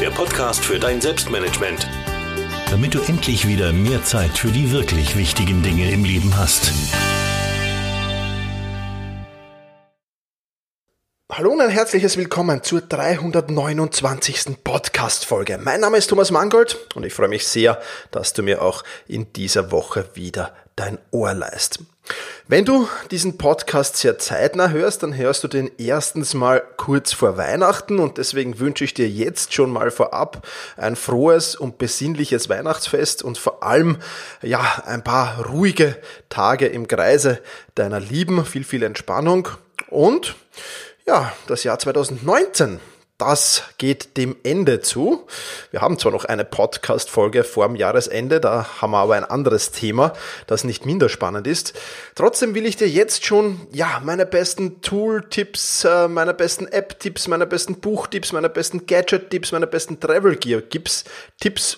der Podcast für dein Selbstmanagement. Damit du endlich wieder mehr Zeit für die wirklich wichtigen Dinge im Leben hast. Hallo und ein herzliches Willkommen zur 329. Podcast-Folge. Mein Name ist Thomas Mangold und ich freue mich sehr, dass du mir auch in dieser Woche wieder dein Ohr leist. Wenn du diesen Podcast sehr zeitnah hörst, dann hörst du den erstens mal kurz vor Weihnachten und deswegen wünsche ich dir jetzt schon mal vorab ein frohes und besinnliches Weihnachtsfest und vor allem ja ein paar ruhige Tage im Kreise deiner Lieben, viel viel Entspannung und ja, das Jahr 2019 das geht dem Ende zu. Wir haben zwar noch eine Podcast-Folge vor dem Jahresende, da haben wir aber ein anderes Thema, das nicht minder spannend ist. Trotzdem will ich dir jetzt schon, ja, meine besten Tool-Tipps, äh, meine besten App-Tipps, meine besten Buch-Tipps, meine besten Gadget-Tipps, meine besten Travel-Gear-Tipps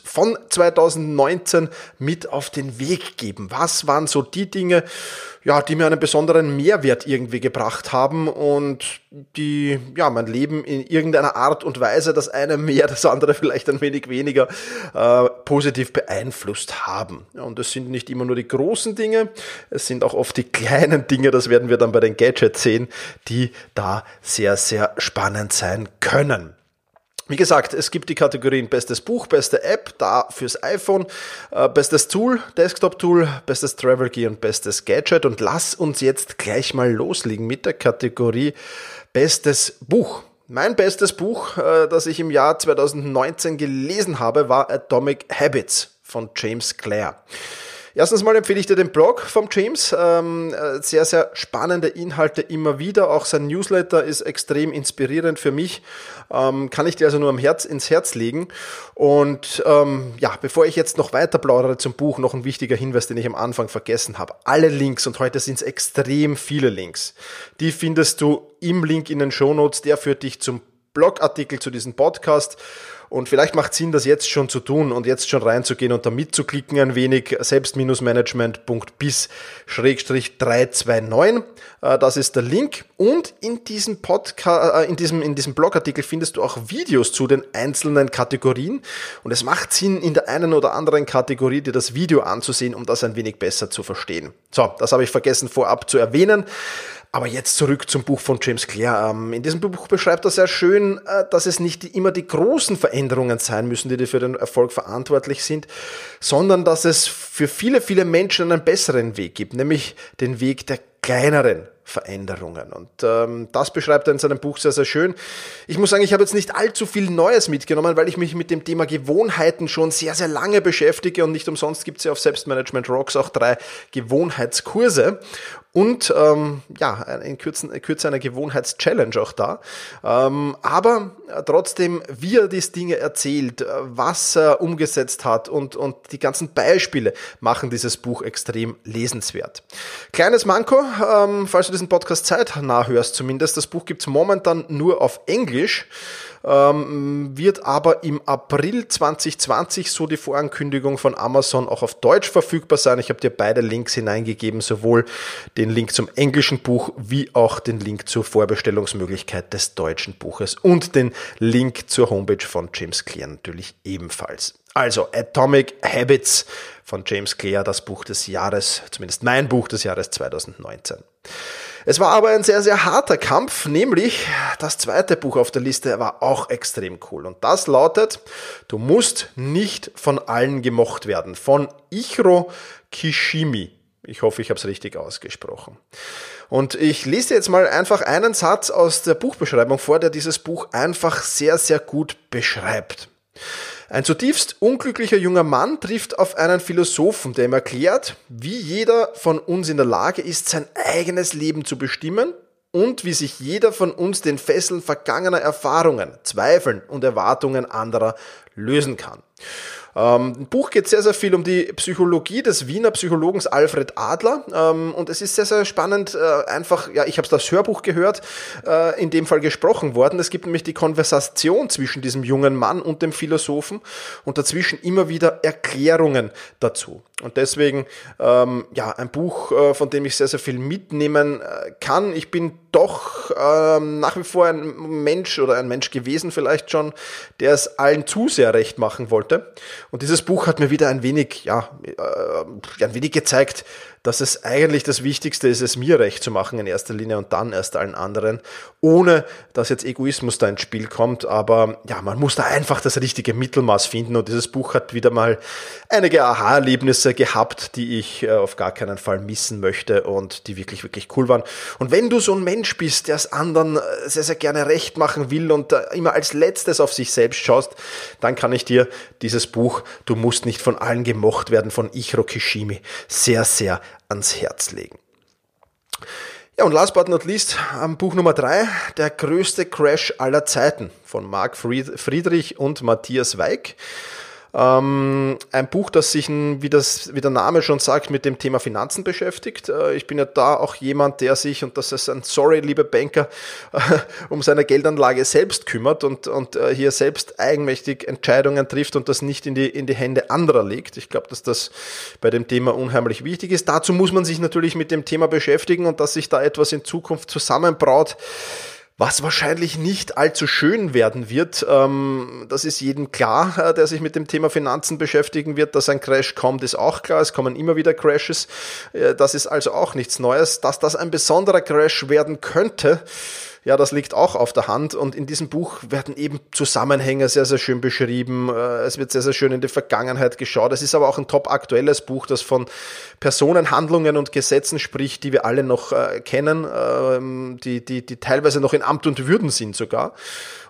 von 2019 mit auf den Weg geben. Was waren so die Dinge, ja, die mir einen besonderen Mehrwert irgendwie gebracht haben und die, ja, mein Leben in irgendeiner Art und Weise, das eine mehr, das andere vielleicht ein wenig weniger, äh, positiv beeinflusst haben. Und es sind nicht immer nur die großen Dinge, es sind auch oft die kleinen Dinge, das werden wir dann bei den Gadgets sehen, die da sehr, sehr spannend sein können. Wie gesagt, es gibt die Kategorien bestes Buch, beste App, da fürs iPhone, äh, bestes Tool, Desktop-Tool, bestes Travel Gear und bestes Gadget. Und lass uns jetzt gleich mal loslegen mit der Kategorie bestes Buch. Mein bestes Buch, äh, das ich im Jahr 2019 gelesen habe, war Atomic Habits von James Clare. Erstens mal empfehle ich dir den Blog vom James. Ähm, äh, sehr, sehr spannende Inhalte immer wieder. Auch sein Newsletter ist extrem inspirierend für mich. Ähm, kann ich dir also nur am Herz, ins Herz legen. Und ähm, ja, bevor ich jetzt noch weiter plaudere zum Buch, noch ein wichtiger Hinweis, den ich am Anfang vergessen habe. Alle Links, und heute sind es extrem viele Links, die findest du im Link in den Show Notes. Der führt dich zum Blogartikel zu diesem Podcast. Und vielleicht macht Sinn, das jetzt schon zu tun und jetzt schon reinzugehen und da mitzuklicken ein wenig. Selbst-management.bis-329. Äh, das ist der Link. Und in diesem Podcast, äh, in diesem, in diesem Blogartikel findest du auch Videos zu den einzelnen Kategorien. Und es macht Sinn, in der einen oder anderen Kategorie dir das Video anzusehen, um das ein wenig besser zu verstehen. So, das habe ich vergessen vorab zu erwähnen. Aber jetzt zurück zum Buch von James Clear. Ähm, in diesem Buch beschreibt er sehr schön, äh, dass es nicht immer die großen Veränderungen sein müssen, die für den Erfolg verantwortlich sind, sondern dass es für viele, viele Menschen einen besseren Weg gibt, nämlich den Weg der kleineren Veränderungen. Und ähm, das beschreibt er in seinem Buch sehr, sehr schön. Ich muss sagen, ich habe jetzt nicht allzu viel Neues mitgenommen, weil ich mich mit dem Thema Gewohnheiten schon sehr, sehr lange beschäftige und nicht umsonst gibt es ja auf Selbstmanagement Rocks auch drei Gewohnheitskurse und ähm, ja, in Kürze, in Kürze eine Gewohnheitschallenge auch da. Ähm, aber trotzdem, wie er diese Dinge erzählt, was er umgesetzt hat und, und die ganzen Beispiele machen dieses Buch extrem lesenswert. Kleines Manko, ähm, falls du diesen Podcast zeitnah hörst zumindest, das Buch gibt's momentan nur auf Englisch ähm, wird aber im April 2020, so die Vorankündigung von Amazon, auch auf Deutsch verfügbar sein. Ich habe dir beide Links hineingegeben, sowohl den Link zum englischen Buch wie auch den Link zur Vorbestellungsmöglichkeit des deutschen Buches und den Link zur Homepage von James Clear natürlich ebenfalls. Also Atomic Habits von James Clear, das Buch des Jahres, zumindest mein Buch des Jahres 2019. Es war aber ein sehr, sehr harter Kampf, nämlich das zweite Buch auf der Liste war auch extrem cool. Und das lautet, du musst nicht von allen gemocht werden. Von Ichiro Kishimi. Ich hoffe, ich habe es richtig ausgesprochen. Und ich lese jetzt mal einfach einen Satz aus der Buchbeschreibung vor, der dieses Buch einfach sehr, sehr gut beschreibt. Ein zutiefst unglücklicher junger Mann trifft auf einen Philosophen, der ihm erklärt, wie jeder von uns in der Lage ist, sein eigenes Leben zu bestimmen und wie sich jeder von uns den Fesseln vergangener Erfahrungen, Zweifeln und Erwartungen anderer lösen kann. Ähm, Im Buch geht sehr, sehr viel um die Psychologie des Wiener Psychologens Alfred Adler ähm, und es ist sehr, sehr spannend, äh, einfach, ja, ich habe das Hörbuch gehört, äh, in dem Fall gesprochen worden. Es gibt nämlich die Konversation zwischen diesem jungen Mann und dem Philosophen und dazwischen immer wieder Erklärungen dazu. Und deswegen, ähm, ja, ein Buch, äh, von dem ich sehr, sehr viel mitnehmen äh, kann. Ich bin doch ähm, nach wie vor ein Mensch oder ein Mensch gewesen vielleicht schon, der es allen zu sehr recht machen wollte. Und dieses Buch hat mir wieder ein wenig, ja, äh, ein wenig gezeigt, dass es eigentlich das Wichtigste ist, es mir recht zu machen in erster Linie und dann erst allen anderen, ohne dass jetzt Egoismus da ins Spiel kommt. Aber ja, man muss da einfach das richtige Mittelmaß finden und dieses Buch hat wieder mal einige Aha-Erlebnisse gehabt, die ich äh, auf gar keinen Fall missen möchte und die wirklich, wirklich cool waren. Und wenn du so ein Mensch bist, der es anderen äh, sehr, sehr gerne recht machen will und immer als letztes auf sich selbst schaust, dann kann ich dir dieses Buch Du musst nicht von allen gemocht werden von Ichiro Kishimi sehr, sehr ans Herz legen. Ja, und last but not least, am Buch Nummer drei, der größte Crash aller Zeiten von Marc Friedrich und Matthias Weig. Ähm, ein Buch, das sich, wie, das, wie der Name schon sagt, mit dem Thema Finanzen beschäftigt. Äh, ich bin ja da auch jemand, der sich, und das ist ein Sorry, liebe Banker, äh, um seine Geldanlage selbst kümmert und, und äh, hier selbst eigenmächtig Entscheidungen trifft und das nicht in die, in die Hände anderer legt. Ich glaube, dass das bei dem Thema unheimlich wichtig ist. Dazu muss man sich natürlich mit dem Thema beschäftigen und dass sich da etwas in Zukunft zusammenbraut was wahrscheinlich nicht allzu schön werden wird. Ähm, das ist jedem klar, äh, der sich mit dem Thema Finanzen beschäftigen wird, dass ein Crash kommt, ist auch klar. Es kommen immer wieder Crashes. Äh, das ist also auch nichts Neues. Dass das ein besonderer Crash werden könnte, ja, das liegt auch auf der Hand und in diesem Buch werden eben Zusammenhänge sehr, sehr schön beschrieben. Äh, es wird sehr, sehr schön in die Vergangenheit geschaut. Es ist aber auch ein top aktuelles Buch, das von Personen, Handlungen und Gesetzen spricht, die wir alle noch äh, kennen, ähm, die, die, die teilweise noch in Amt und Würden sind sogar.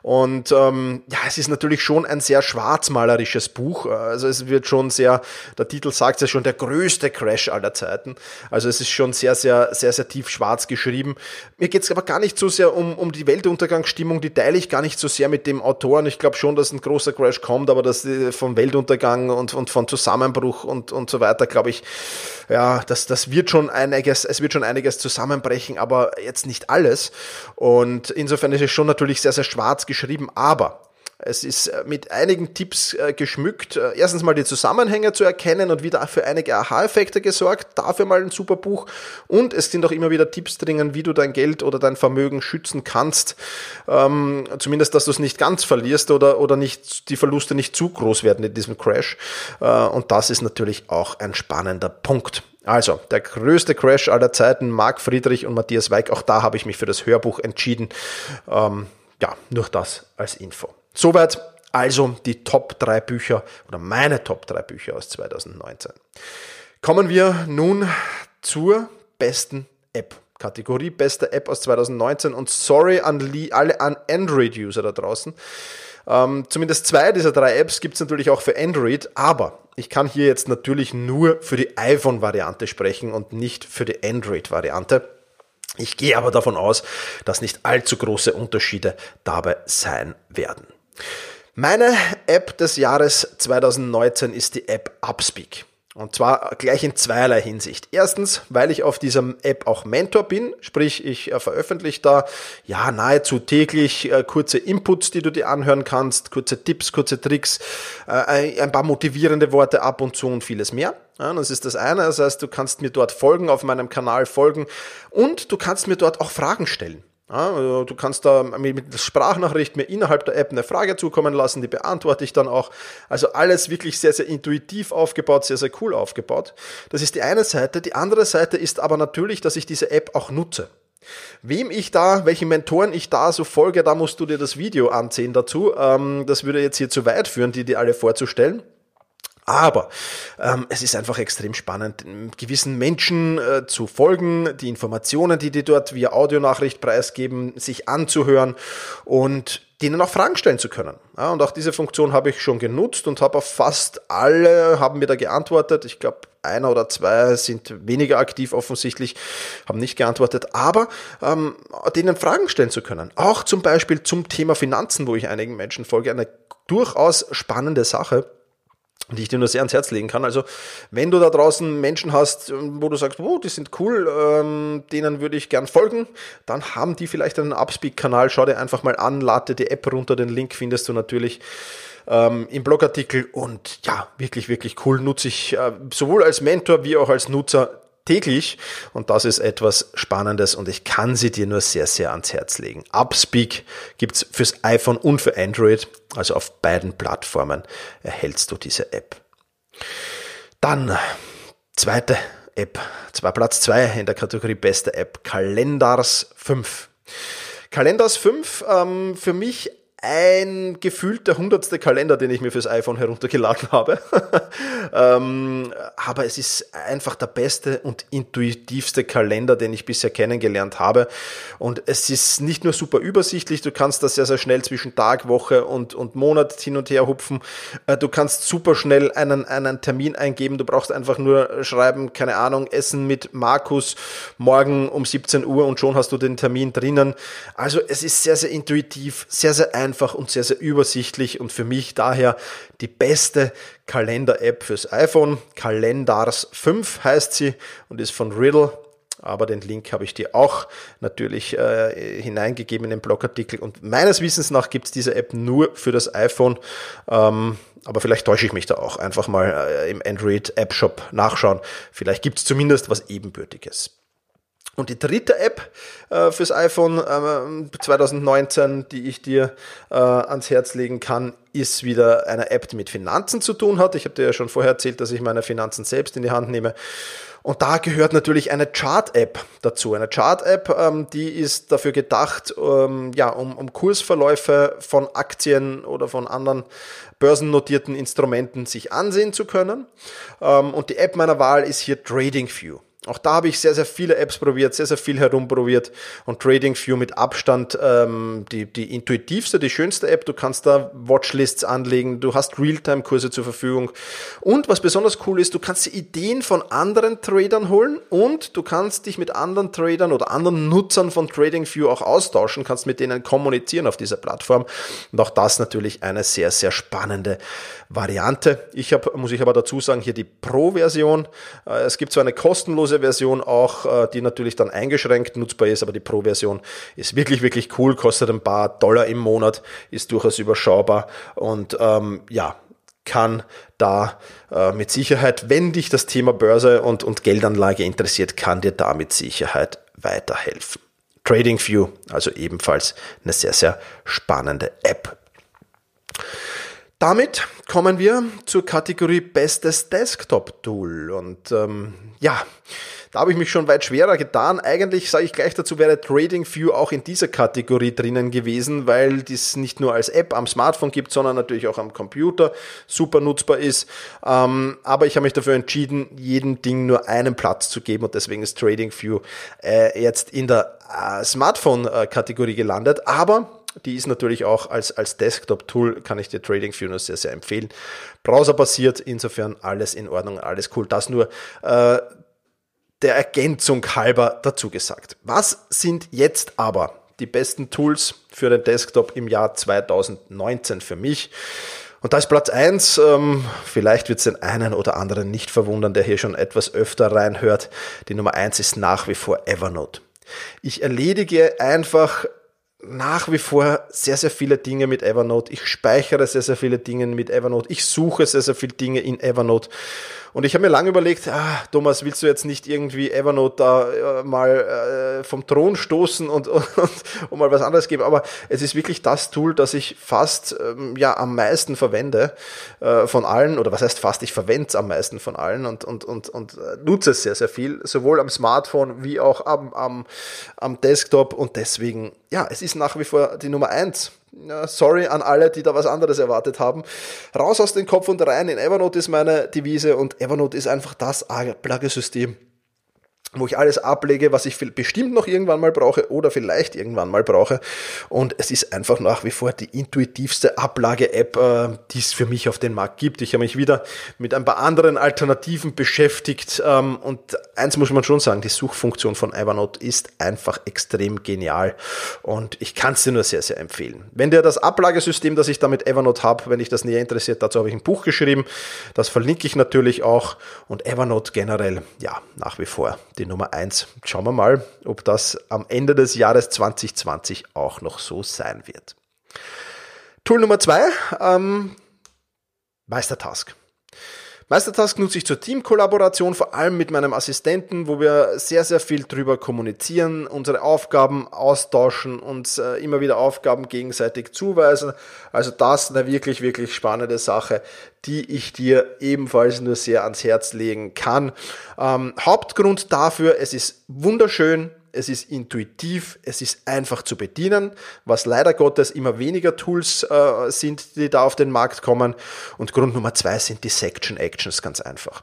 Und ähm, ja, es ist natürlich schon ein sehr schwarzmalerisches Buch. Also es wird schon sehr, der Titel sagt ja schon, der größte Crash aller Zeiten. Also es ist schon sehr, sehr, sehr, sehr tief schwarz geschrieben. Mir geht es aber gar nicht so sehr um, um die Weltuntergangsstimmung, die teile ich gar nicht so sehr mit dem Autoren. Ich glaube schon, dass ein großer Crash kommt, aber dass vom Weltuntergang und, und von Zusammenbruch und, und so weiter, glaube ich, ja, das, das wird schon einiges, es wird schon einiges zusammenbrechen, aber jetzt nicht alles. Und insofern ist es schon natürlich sehr, sehr schwarz geschrieben, aber es ist äh, mit einigen Tipps äh, geschmückt. Äh, erstens mal die Zusammenhänge zu erkennen und wieder für einige Aha-Effekte gesorgt. Dafür mal ein super Buch. Und es sind auch immer wieder Tipps drinnen, wie du dein Geld oder dein Vermögen schützen kannst. Ähm, zumindest, dass du es nicht ganz verlierst oder, oder nicht, die Verluste nicht zu groß werden in diesem Crash. Äh, und das ist natürlich auch ein spannender Punkt. Also, der größte Crash aller Zeiten, Marc Friedrich und Matthias Weig. Auch da habe ich mich für das Hörbuch entschieden. Ähm, ja, nur das als Info. Soweit also die Top 3 Bücher oder meine Top 3 Bücher aus 2019. Kommen wir nun zur besten App Kategorie beste App aus 2019 und sorry an alle an Android-User da draußen. Ähm, zumindest zwei dieser drei Apps gibt es natürlich auch für Android, aber ich kann hier jetzt natürlich nur für die iPhone-Variante sprechen und nicht für die Android-Variante. Ich gehe aber davon aus, dass nicht allzu große Unterschiede dabei sein werden. Meine App des Jahres 2019 ist die App Upspeak. Und zwar gleich in zweierlei Hinsicht. Erstens, weil ich auf dieser App auch Mentor bin, sprich ich äh, veröffentliche da ja nahezu täglich äh, kurze Inputs, die du dir anhören kannst, kurze Tipps, kurze Tricks, äh, ein paar motivierende Worte ab und zu und vieles mehr. Das ist das eine, das heißt, du kannst mir dort folgen, auf meinem Kanal folgen und du kannst mir dort auch Fragen stellen. Also du kannst da mit Sprachnachricht mir innerhalb der App eine Frage zukommen lassen, die beantworte ich dann auch. Also alles wirklich sehr, sehr intuitiv aufgebaut, sehr, sehr cool aufgebaut. Das ist die eine Seite. Die andere Seite ist aber natürlich, dass ich diese App auch nutze. Wem ich da, welchen Mentoren ich da so folge, da musst du dir das Video ansehen dazu. Ähm, das würde jetzt hier zu weit führen, die dir alle vorzustellen. Aber ähm, es ist einfach extrem spannend, gewissen Menschen äh, zu folgen, die Informationen, die die dort via Audionachricht preisgeben, sich anzuhören und denen auch Fragen stellen zu können. Ja, und auch diese Funktion habe ich schon genutzt und habe auf fast alle haben mir da geantwortet. Ich glaube, einer oder zwei sind weniger aktiv offensichtlich, haben nicht geantwortet, aber ähm, denen Fragen stellen zu können. Auch zum Beispiel zum Thema Finanzen, wo ich einigen Menschen folge, eine durchaus spannende Sache die ich dir nur sehr ans Herz legen kann. Also, wenn du da draußen Menschen hast, wo du sagst, oh, die sind cool, ähm, denen würde ich gern folgen, dann haben die vielleicht einen Upspeak-Kanal. Schau dir einfach mal an, lade die App runter, den Link findest du natürlich ähm, im Blogartikel und ja, wirklich, wirklich cool. Nutze ich äh, sowohl als Mentor wie auch als Nutzer täglich und das ist etwas Spannendes und ich kann sie dir nur sehr, sehr ans Herz legen. Upspeak gibt's fürs iPhone und für Android, also auf beiden Plattformen erhältst du diese App. Dann zweite App, zwar Platz zwei in der Kategorie beste App, Kalendars 5. Kalendars 5 ähm, für mich ein gefühlter hundertste Kalender, den ich mir fürs iPhone heruntergeladen habe. ähm, aber es ist einfach der beste und intuitivste Kalender, den ich bisher kennengelernt habe. Und es ist nicht nur super übersichtlich, du kannst das sehr, sehr schnell zwischen Tag, Woche und, und Monat hin und her hupfen. Äh, du kannst super schnell einen, einen Termin eingeben. Du brauchst einfach nur schreiben, keine Ahnung, Essen mit Markus morgen um 17 Uhr und schon hast du den Termin drinnen. Also es ist sehr, sehr intuitiv, sehr, sehr einfach einfach und sehr, sehr übersichtlich und für mich daher die beste Kalender-App fürs iPhone. Kalendars 5 heißt sie und ist von Riddle. Aber den Link habe ich dir auch natürlich äh, hineingegeben in den Blogartikel. Und meines Wissens nach gibt es diese App nur für das iPhone. Ähm, aber vielleicht täusche ich mich da auch. Einfach mal äh, im Android App Shop nachschauen. Vielleicht gibt es zumindest was Ebenbürtiges. Und die dritte App äh, fürs iPhone äh, 2019, die ich dir äh, ans Herz legen kann, ist wieder eine App, die mit Finanzen zu tun hat. Ich habe dir ja schon vorher erzählt, dass ich meine Finanzen selbst in die Hand nehme. Und da gehört natürlich eine Chart-App dazu. Eine Chart-App, ähm, die ist dafür gedacht, ähm, ja, um, um Kursverläufe von Aktien oder von anderen börsennotierten Instrumenten sich ansehen zu können. Ähm, und die App meiner Wahl ist hier TradingView. Auch da habe ich sehr, sehr viele Apps probiert, sehr, sehr viel herumprobiert und TradingView mit Abstand ähm, die, die intuitivste, die schönste App. Du kannst da Watchlists anlegen, du hast Realtime-Kurse zur Verfügung und was besonders cool ist, du kannst die Ideen von anderen Tradern holen und du kannst dich mit anderen Tradern oder anderen Nutzern von TradingView auch austauschen, kannst mit denen kommunizieren auf dieser Plattform und auch das natürlich eine sehr, sehr spannende Variante. Ich habe, muss ich aber dazu sagen, hier die Pro-Version. Äh, es gibt zwar eine kostenlose Version auch, äh, die natürlich dann eingeschränkt nutzbar ist, aber die Pro-Version ist wirklich, wirklich cool, kostet ein paar Dollar im Monat, ist durchaus überschaubar und ähm, ja, kann da äh, mit Sicherheit, wenn dich das Thema Börse und, und Geldanlage interessiert, kann dir da mit Sicherheit weiterhelfen. TradingView, also ebenfalls eine sehr, sehr spannende App. Damit kommen wir zur Kategorie Bestes Desktop-Tool. Und ähm, ja, Da habe ich mich schon weit schwerer getan. Eigentlich sage ich gleich dazu, wäre TradingView auch in dieser Kategorie drinnen gewesen, weil dies nicht nur als App am Smartphone gibt, sondern natürlich auch am Computer super nutzbar ist. Ähm, aber ich habe mich dafür entschieden, jedem Ding nur einen Platz zu geben und deswegen ist TradingView äh, jetzt in der äh, Smartphone-Kategorie gelandet. Aber die ist natürlich auch als, als Desktop-Tool, kann ich dir TradingView nur sehr, sehr empfehlen. Browser-basiert, insofern alles in Ordnung, alles cool. Das nur äh, der Ergänzung halber dazu gesagt. Was sind jetzt aber die besten Tools für den Desktop im Jahr 2019 für mich? Und da ist Platz eins. ähm, vielleicht wird es den einen oder anderen nicht verwundern, der hier schon etwas öfter reinhört. Die Nummer eins ist nach wie vor Evernote. Ich erledige einfach nach wie vor sehr, sehr viele Dinge mit Evernote. Ich speichere sehr, sehr viele Dinge mit Evernote. Ich suche sehr, sehr viele Dinge in Evernote. Und ich habe mir lange überlegt, ah, Thomas, willst du jetzt nicht irgendwie Evernote da äh, mal äh, vom Thron stoßen und, und, und, mal was anderes geben? Aber es ist wirklich das Tool, das ich fast ähm, ja am meisten verwende äh, von allen, oder was heißt fast, ich verwende es am meisten von allen und, und, und, und äh, nutze es sehr, sehr viel, sowohl am Smartphone wie auch am, am, am Desktop. Und deswegen, ja, es ist nach wie vor die Nummer eins ja, sorry an alle, die da was anderes erwartet haben. Raus aus dem Kopf und rein in Evernote ist meine Devise und Evernote ist einfach das Pluggesystem, wo ich alles ablege, was ich bestimmt noch irgendwann mal brauche oder vielleicht irgendwann mal brauche. Und es ist einfach nach wie vor die intuitivste Ablage-App, äh, die es für mich auf den Markt gibt. Ich habe mich wieder mit ein paar anderen Alternativen beschäftigt. Ähm, und eins muss man schon sagen, die Suchfunktion von Evernote ist einfach extrem genial. Und ich kann es dir nur sehr, sehr empfehlen. Wenn dir das Ablagesystem, das ich da mit Evernote habe, wenn dich das näher interessiert, dazu habe ich ein Buch geschrieben. Das verlinke ich natürlich auch. Und Evernote generell, ja, nach wie vor die Nummer 1. Schauen wir mal, ob das am Ende des Jahres 2020 auch noch so sein wird. Tool Nummer 2, ähm, Meistertask. Meistertask nutze ich zur Teamkollaboration, vor allem mit meinem Assistenten, wo wir sehr, sehr viel drüber kommunizieren, unsere Aufgaben austauschen, uns äh, immer wieder Aufgaben gegenseitig zuweisen. Also das eine wirklich, wirklich spannende Sache, die ich dir ebenfalls nur sehr ans Herz legen kann. Ähm, Hauptgrund dafür, es ist wunderschön, es ist intuitiv, es ist einfach zu bedienen, was leider Gottes immer weniger Tools äh, sind, die da auf den Markt kommen. Und Grund Nummer zwei sind die Section Actions ganz einfach.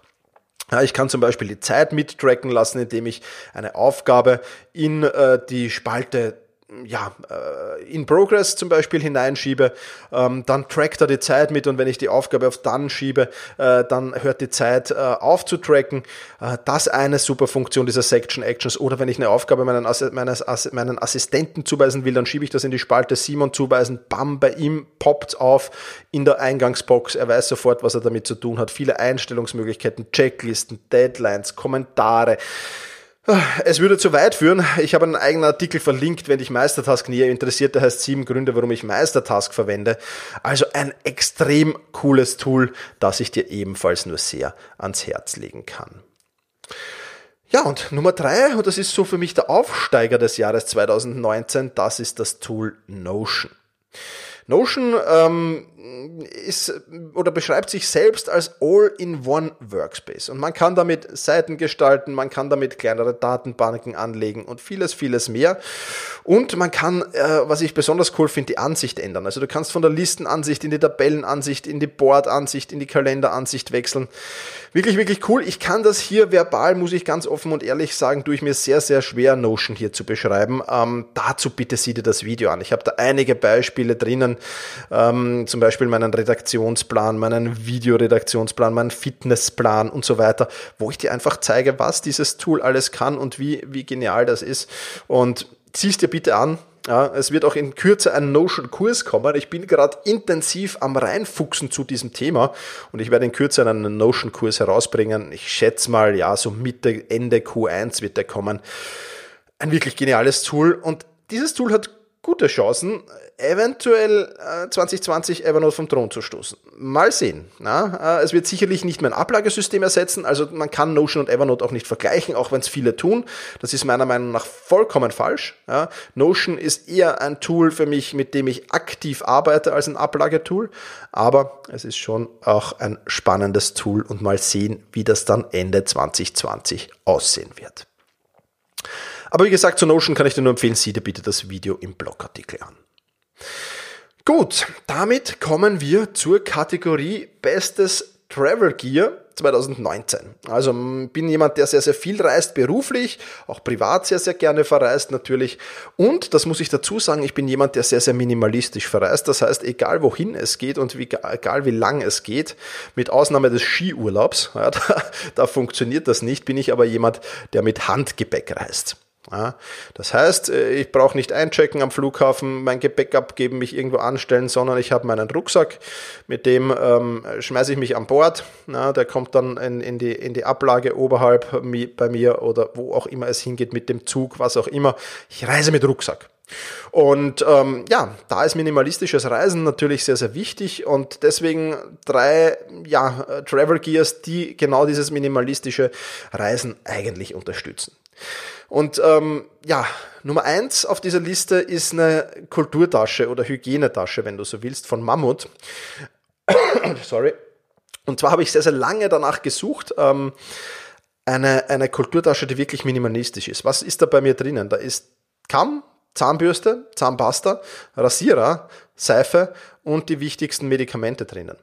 Ja, ich kann zum Beispiel die Zeit mittracken lassen, indem ich eine Aufgabe in äh, die Spalte ja, äh, in Progress zum Beispiel hineinschiebe, ähm, dann trackt er die Zeit mit und wenn ich die Aufgabe auf Dann schiebe, äh, dann hört die Zeit äh, auf zu tracken. Das eine super Funktion dieser Section Actions. Oder wenn ich eine Aufgabe meinen, meines, meinen Assistenten zuweisen will, dann schiebe ich das in die Spalte Simon zuweisen, bam, bei ihm poppt auf in der Eingangsbox. Er weiß sofort, was er damit zu tun hat. Viele Einstellungsmöglichkeiten, Checklisten, Deadlines, Kommentare. Es würde zu weit führen. Ich habe einen eigenen Artikel verlinkt, wenn dich Meistertask näher interessiert. Der heißt sieben Gründe, warum ich Meistertask verwende. Also ein extrem cooles Tool, das ich dir ebenfalls nur sehr ans Herz legen kann. Ja, und Nummer drei, und das ist so für mich der Aufsteiger des Jahres 2019, das ist das Tool Notion. Notion ähm, ist oder beschreibt sich selbst als All-in-One Workspace. Und man kann damit Seiten gestalten, man kann damit kleinere Datenbanken anlegen und vieles, vieles mehr. Und man kann, äh, was ich besonders cool finde, die Ansicht ändern. Also du kannst von der Listenansicht in die Tabellenansicht, in die Boardansicht, in die Kalenderansicht wechseln. Wirklich, wirklich cool. Ich kann das hier verbal, muss ich ganz offen und ehrlich sagen, tue ich mir sehr, sehr schwer, Notion hier zu beschreiben. Ähm, dazu bitte sieh dir das Video an. Ich habe da einige Beispiele drinnen, ähm, zum Beispiel meinen Redaktionsplan, meinen Videoredaktionsplan, meinen Fitnessplan und so weiter, wo ich dir einfach zeige, was dieses Tool alles kann und wie, wie genial das ist. Und ziehst dir bitte an, ja, es wird auch in Kürze ein Notion-Kurs kommen. Ich bin gerade intensiv am reinfuchsen zu diesem Thema und ich werde in Kürze einen Notion-Kurs herausbringen. Ich schätze mal, ja, so Mitte, Ende Q1 wird der kommen. Ein wirklich geniales Tool und dieses Tool hat gute Chancen, eventuell äh, 2020 Evernote vom Thron zu stoßen. Mal sehen. Na? Äh, es wird sicherlich nicht mehr ein Ablagesystem ersetzen, also man kann Notion und Evernote auch nicht vergleichen, auch wenn es viele tun. Das ist meiner Meinung nach vollkommen falsch. Ja? Notion ist eher ein Tool für mich, mit dem ich aktiv arbeite als ein Ablagetool, aber es ist schon auch ein spannendes Tool und mal sehen, wie das dann Ende 2020 aussehen wird. Aber wie gesagt, zu Notion kann ich dir nur empfehlen, sieh dir bitte das Video im Blogartikel an. Gut, damit kommen wir zur Kategorie Bestes Travel Gear 2019. Also bin jemand, der sehr, sehr viel reist, beruflich, auch privat sehr, sehr gerne verreist natürlich. Und, das muss ich dazu sagen, ich bin jemand, der sehr, sehr minimalistisch verreist. Das heißt, egal wohin es geht und wie, egal wie lang es geht, mit Ausnahme des Skiurlaubs, ja, da, da funktioniert das nicht, bin ich aber jemand, der mit Handgepäck reist. Ja, das heißt, äh, ich brauche nicht einchecken am Flughafen, mein Gepäck abgeben, mich irgendwo anstellen, sondern ich habe meinen Rucksack, mit dem ähm, schmeiße ich mich an Bord. Ja, der kommt dann in, in, die, in die Ablage oberhalb bei mir oder wo auch immer es hingeht, mit dem Zug, was auch immer. Ich reise mit Rucksack. Und ähm, ja, da ist minimalistisches Reisen natürlich sehr, sehr wichtig und deswegen drei ja, Travel Gears, die genau dieses minimalistische Reisen eigentlich unterstützen. Und ähm, ja, Nummer eins auf dieser Liste ist eine Kulturtasche oder Hygienetasche, wenn du so willst, von Mammut. Sorry. Und zwar habe ich sehr, sehr lange danach gesucht. Ähm, eine, eine Kulturtasche, die wirklich minimalistisch ist. Was ist da bei mir drinnen? Da ist Kamm, Zahnbürste, Zahnpasta, Rasierer, Seife und die wichtigsten Medikamente drinnen.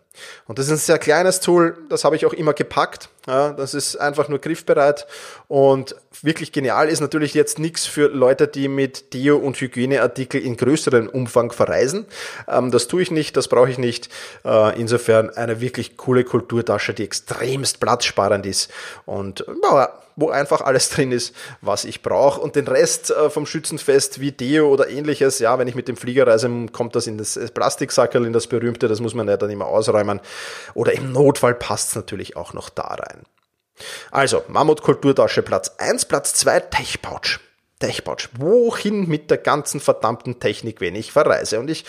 Und das ist ein sehr kleines Tool, das habe ich auch immer gepackt. Ja, das ist einfach nur griffbereit und wirklich genial ist natürlich jetzt nichts für Leute, die mit Deo- und Hygieneartikel in größerem Umfang verreisen. Ähm, das tue ich nicht, das brauche ich nicht. Äh, insofern eine wirklich coole Kulturtasche, die extremst platzsparend ist und ja, wo einfach alles drin ist, was ich brauche. Und den Rest äh, vom Schützenfest wie Deo oder ähnliches, ja, wenn ich mit dem Flieger reise, kommt das in das Plastiksackerl, in das berühmte, das muss man ja dann immer ausräumen. Oder im Notfall passt es natürlich auch noch da rein. Also, Mammut-Kulturtasche Platz 1, Platz 2, Tech-Pouch. Tech-Pouch. Wohin mit der ganzen verdammten Technik, wenn ich verreise? Und ich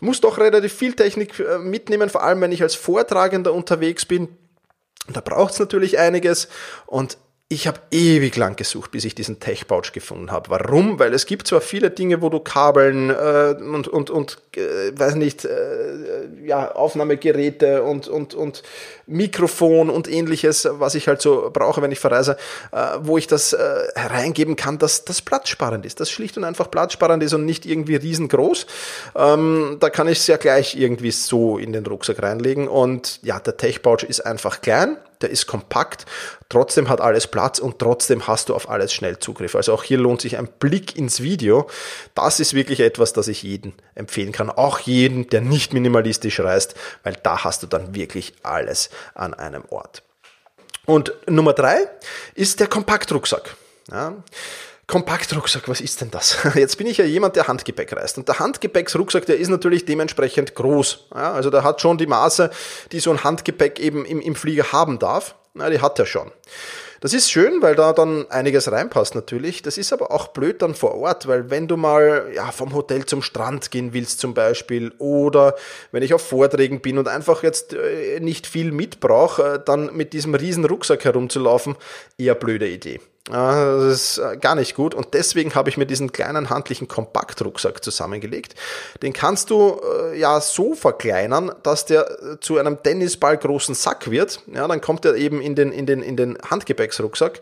muss doch relativ viel Technik äh, mitnehmen, vor allem wenn ich als Vortragender unterwegs bin. Da braucht es natürlich einiges und ich habe ewig lang gesucht, bis ich diesen Tech-Pouch gefunden habe. Warum? Weil es gibt zwar viele Dinge, wo du Kabeln äh, und, und, und äh, weiß nicht, äh, ja, Aufnahmegeräte und, und, und Mikrofon und ähnliches, was ich halt so brauche, wenn ich verreise, äh, wo ich das äh, hereingeben kann, dass das platzsparend ist, das schlicht und einfach platzsparend ist und nicht irgendwie riesengroß. Ähm, da kann ich es ja gleich irgendwie so in den Rucksack reinlegen und ja, der Tech-Pouch ist einfach klein, der ist kompakt, trotzdem hat alles Platz und trotzdem hast du auf alles schnell Zugriff. Also auch hier lohnt sich ein Blick ins Video. Das ist wirklich etwas, das ich jedem empfehlen kann. Auch jeden, der nicht minimalistisch reist, weil da hast du dann wirklich alles an einem Ort. Und Nummer drei ist der Kompaktrucksack. Ja. Kompaktrucksack, was ist denn das? Jetzt bin ich ja jemand, der Handgepäck reist. Und der Handgepäcksrucksack, der ist natürlich dementsprechend groß. Ja, also der hat schon die Maße, die so ein Handgepäck eben im, im Flieger haben darf. Ja, die hat er schon. Das ist schön, weil da dann einiges reinpasst natürlich. Das ist aber auch blöd dann vor Ort, weil wenn du mal ja, vom Hotel zum Strand gehen willst zum Beispiel oder wenn ich auf Vorträgen bin und einfach jetzt äh, nicht viel mitbrauche, äh, dann mit diesem riesen Rucksack herumzulaufen, eher blöde Idee. Das ist äh, gar nicht gut und deswegen habe ich mir diesen kleinen handlichen Kompaktrucksack zusammengelegt. Den kannst du äh, ja so verkleinern, dass der äh, zu einem Tennisball großen Sack wird. Ja, dann kommt er eben in den, in den, in den Handgepäcksrucksack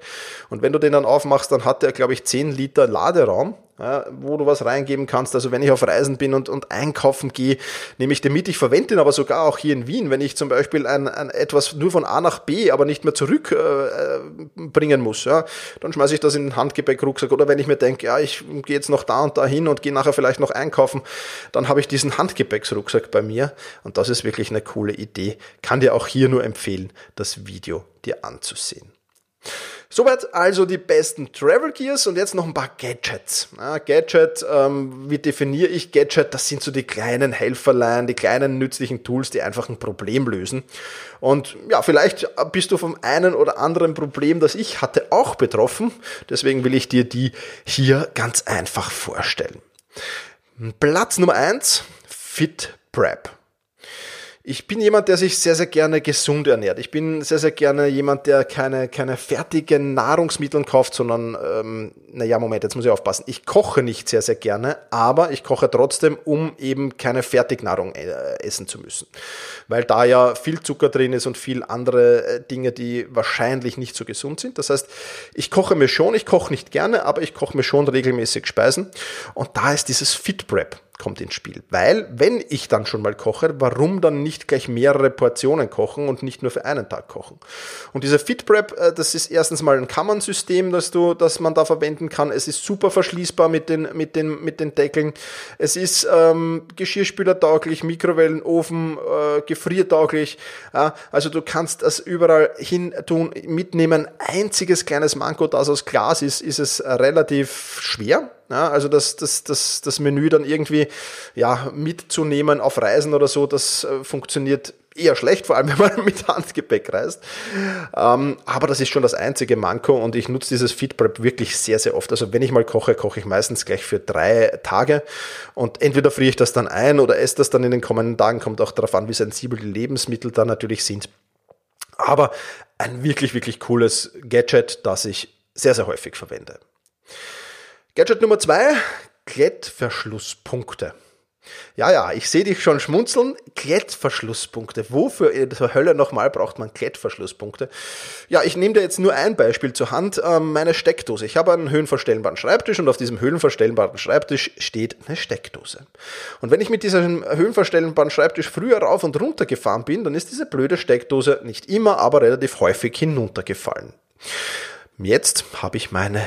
und wenn du den dann aufmachst, dann hat er, glaube ich, 10 Liter Laderaum ja, wo du was reingeben kannst. Also wenn ich auf Reisen bin und, und einkaufen gehe, nehme ich den mit. Ich verwende den aber sogar auch hier in Wien, wenn ich zum Beispiel ein, ein etwas nur von A nach B, aber nicht mehr zurückbringen äh, muss. Ja, dann schmeiße ich das in den Handgepäckrucksack. Oder wenn ich mir denke, ja, ich gehe jetzt noch da und da hin und gehe nachher vielleicht noch einkaufen, dann habe ich diesen Handgepäcksrucksack bei mir. Und das ist wirklich eine coole Idee. Kann dir auch hier nur empfehlen, das Video dir anzusehen. Soweit also die besten Travel Gears und jetzt noch ein paar Gadgets. Ja, Gadget, ähm, wie definiere ich Gadget? Das sind so die kleinen Helferlein, die kleinen nützlichen Tools, die einfach ein Problem lösen. Und ja, vielleicht bist du vom einen oder anderen Problem, das ich hatte, auch betroffen. Deswegen will ich dir die hier ganz einfach vorstellen. Platz Nummer eins Fit Prep. Ich bin jemand, der sich sehr, sehr gerne gesund ernährt. Ich bin sehr, sehr gerne jemand, der keine, keine fertigen Nahrungsmittel kauft, sondern, ähm, naja, Moment, jetzt muss ich aufpassen. Ich koche nicht sehr, sehr gerne, aber ich koche trotzdem, um eben keine Fertignahrung äh, essen zu müssen. Weil da ja viel Zucker drin ist und viel andere äh, Dinge, die wahrscheinlich nicht so gesund sind. Das heißt, ich koche mir schon, ich koche nicht gerne, aber ich koche mir schon regelmäßig Speisen. Und da ist dieses Fit Prep kommt ins Spiel. Weil, wenn ich dann schon mal koche, warum dann nicht gleich mehrere Portionen kochen und nicht nur für einen Tag kochen? Und dieser Fit Prep, äh, das ist erstens mal ein Kammernsystem, das du, das man da verwenden kann. Es ist super verschließbar mit den, mit den, mit den Deckeln. Es ist ähm, Geschirrspülertauglich, Mikrowellenofen, äh, gefriertauglich. Ja, also du kannst das überall hin tun, mitnehmen. Einziges kleines Manko, das aus Glas ist, ist es relativ schwer ja, also das, das, das, das Menü dann irgendwie ja, mitzunehmen auf Reisen oder so, das äh, funktioniert eher schlecht, vor allem wenn man mit Handgepäck reist. Ähm, aber das ist schon das einzige Manko und ich nutze dieses Feed Prep wirklich sehr, sehr oft. Also wenn ich mal koche, koche ich meistens gleich für drei Tage und entweder friere ich das dann ein oder esse das dann in den kommenden Tagen, kommt auch darauf an, wie sensibel die Lebensmittel da natürlich sind. Aber ein wirklich, wirklich cooles Gadget, das ich sehr, sehr häufig verwende. Gadget Nummer zwei, Klettverschlusspunkte. Ja, ja, ich sehe dich schon schmunzeln. Klettverschlusspunkte. Wofür in der Hölle nochmal braucht man Klettverschlusspunkte? Ja, ich nehme dir jetzt nur ein Beispiel zur Hand. Ähm, meine Steckdose. Ich habe einen höhenverstellbaren Schreibtisch und auf diesem höhenverstellbaren Schreibtisch steht eine Steckdose. Und wenn ich mit diesem höhenverstellbaren Schreibtisch früher rauf und runter gefahren bin, dann ist diese blöde Steckdose nicht immer, aber relativ häufig hinuntergefallen. Jetzt habe ich meine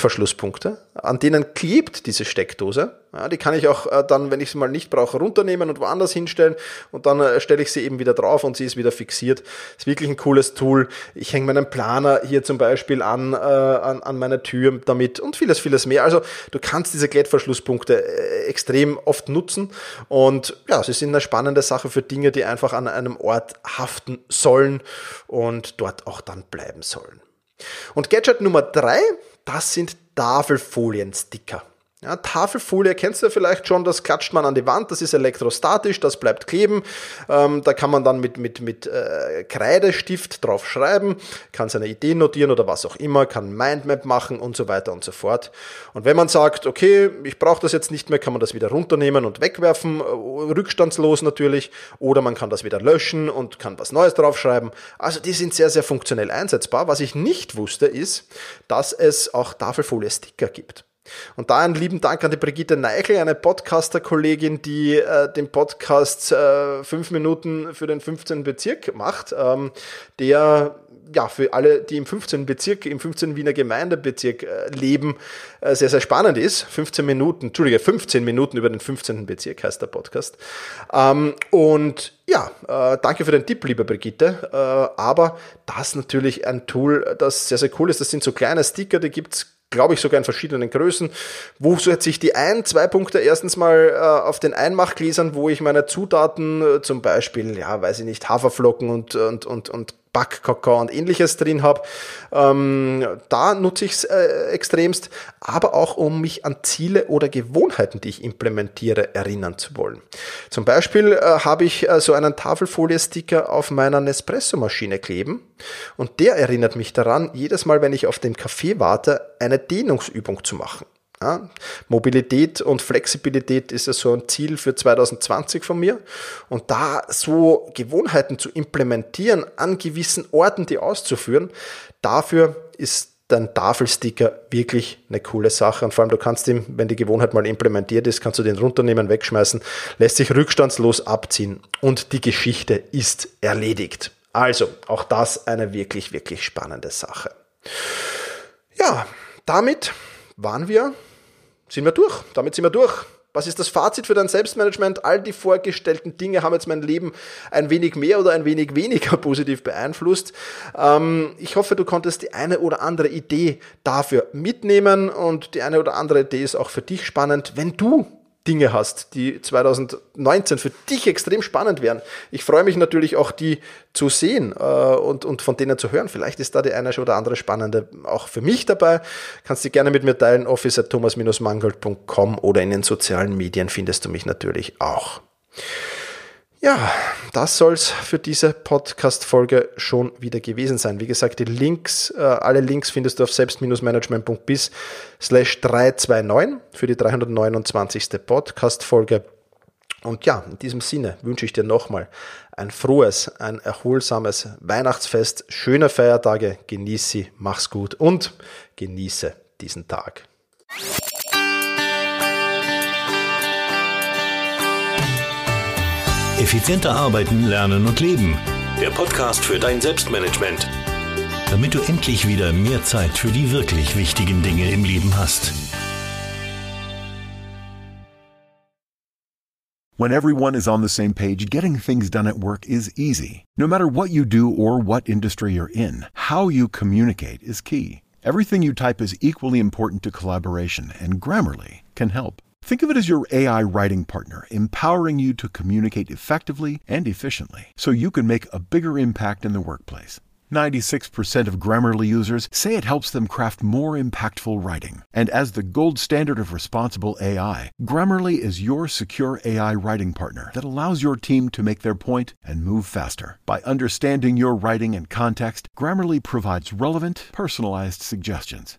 Klettverschlusspunkte, an denen klebt diese Steckdose. Ja, die kann ich auch äh, dann, wenn ich sie mal nicht brauche, runternehmen und woanders hinstellen und dann äh, stelle ich sie eben wieder drauf und sie ist wieder fixiert. Ist wirklich ein cooles Tool. Ich hänge meinen Planer hier zum Beispiel an, äh, an, an meine Tür damit und vieles, vieles mehr. Also du kannst diese Klettverschlusspunkte äh, extrem oft nutzen und ja, sie sind eine spannende Sache für Dinge, die einfach an einem Ort haften sollen und dort auch dann bleiben sollen. Und Gadget Nummer drei das sind Tafelfolien-Sticker. Ja, Tafelfolie kennst du vielleicht schon, das klatscht man an die Wand, das ist elektrostatisch, das bleibt kleben. Ähm, da kann man dann mit, mit, mit äh, Kreidestift drauf schreiben, kann seine Ideen notieren oder was auch immer, kann Mindmap machen und so weiter und so fort. Und wenn man sagt, okay, ich brauche das jetzt nicht mehr, kann man das wieder runternehmen und wegwerfen, äh, rückstandslos natürlich, oder man kann das wieder löschen und kann was Neues draufschreiben. Also die sind sehr, sehr funktionell einsetzbar. Was ich nicht wusste, ist, dass es auch Tafelfolie-Sticker gibt. Und da einen lieben Dank an die Brigitte Neichel, eine Podcaster-Kollegin, die äh, den Podcast äh, fünf Minuten für den 15. Bezirk macht, ähm, der ja, für alle, die im 15. Bezirk, im 15. Wiener Gemeindebezirk äh, leben, äh, sehr, sehr spannend ist. 15 Minuten, Entschuldige, 15 Minuten über den 15. Bezirk heißt der Podcast. Ähm, und ja, äh, danke für den Tipp, liebe Brigitte. Äh, aber das natürlich ein Tool, das sehr, sehr cool ist. Das sind so kleine Sticker, die gibt's glaube ich, sogar in verschiedenen Größen. Wo setze ich die ein? Zwei Punkte. Erstens mal äh, auf den Einmachgläsern, wo ich meine Zutaten, äh, zum Beispiel, ja, weiß ich nicht, Haferflocken und, und, und, und Backkakao und ähnliches drin habe. Ähm, da nutze ich es äh, extremst, aber auch um mich an Ziele oder Gewohnheiten, die ich implementiere, erinnern zu wollen. Zum Beispiel äh, habe ich äh, so einen Tafelfolie-Sticker auf meiner Nespresso-Maschine kleben und der erinnert mich daran, jedes Mal, wenn ich auf den Kaffee warte, eine Dehnungsübung zu machen. Ja, Mobilität und Flexibilität ist ja so ein Ziel für 2020 von mir. Und da so Gewohnheiten zu implementieren, an gewissen Orten die auszuführen, dafür ist dein Tafelsticker wirklich eine coole Sache. Und vor allem, du kannst ihn, wenn die Gewohnheit mal implementiert ist, kannst du den runternehmen, wegschmeißen, lässt sich rückstandslos abziehen und die Geschichte ist erledigt. Also, auch das eine wirklich, wirklich spannende Sache. Ja, damit waren wir sind wir durch. Damit sind wir durch. Was ist das Fazit für dein Selbstmanagement? All die vorgestellten Dinge haben jetzt mein Leben ein wenig mehr oder ein wenig weniger positiv beeinflusst. Ähm, ich hoffe, du konntest die eine oder andere Idee dafür mitnehmen und die eine oder andere Idee ist auch für dich spannend. Wenn du Dinge hast, die 2019 für dich extrem spannend wären. Ich freue mich natürlich auch, die zu sehen äh, und, und von denen zu hören. Vielleicht ist da die eine oder andere spannende auch für mich dabei. Kannst du gerne mit mir teilen, office thomas-mangold.com oder in den sozialen Medien findest du mich natürlich auch. Ja, das soll's für diese Podcast-Folge schon wieder gewesen sein. Wie gesagt, die Links, äh, alle Links findest du auf selbst-management.bis slash 329 für die 329. Podcast-Folge. Und ja, in diesem Sinne wünsche ich dir nochmal ein frohes, ein erholsames Weihnachtsfest, schöne Feiertage, genieße sie, mach's gut und genieße diesen Tag. Effizienter arbeiten, lernen und leben. Der Podcast für dein Selbstmanagement. Damit du endlich wieder mehr Zeit für die wirklich wichtigen Dinge im Leben hast. When everyone is on the same page, getting things done at work is easy. No matter what you do or what industry you're in, how you communicate is key. Everything you type is equally important to collaboration, and Grammarly can help. Think of it as your AI writing partner, empowering you to communicate effectively and efficiently so you can make a bigger impact in the workplace. 96% of Grammarly users say it helps them craft more impactful writing. And as the gold standard of responsible AI, Grammarly is your secure AI writing partner that allows your team to make their point and move faster. By understanding your writing and context, Grammarly provides relevant, personalized suggestions.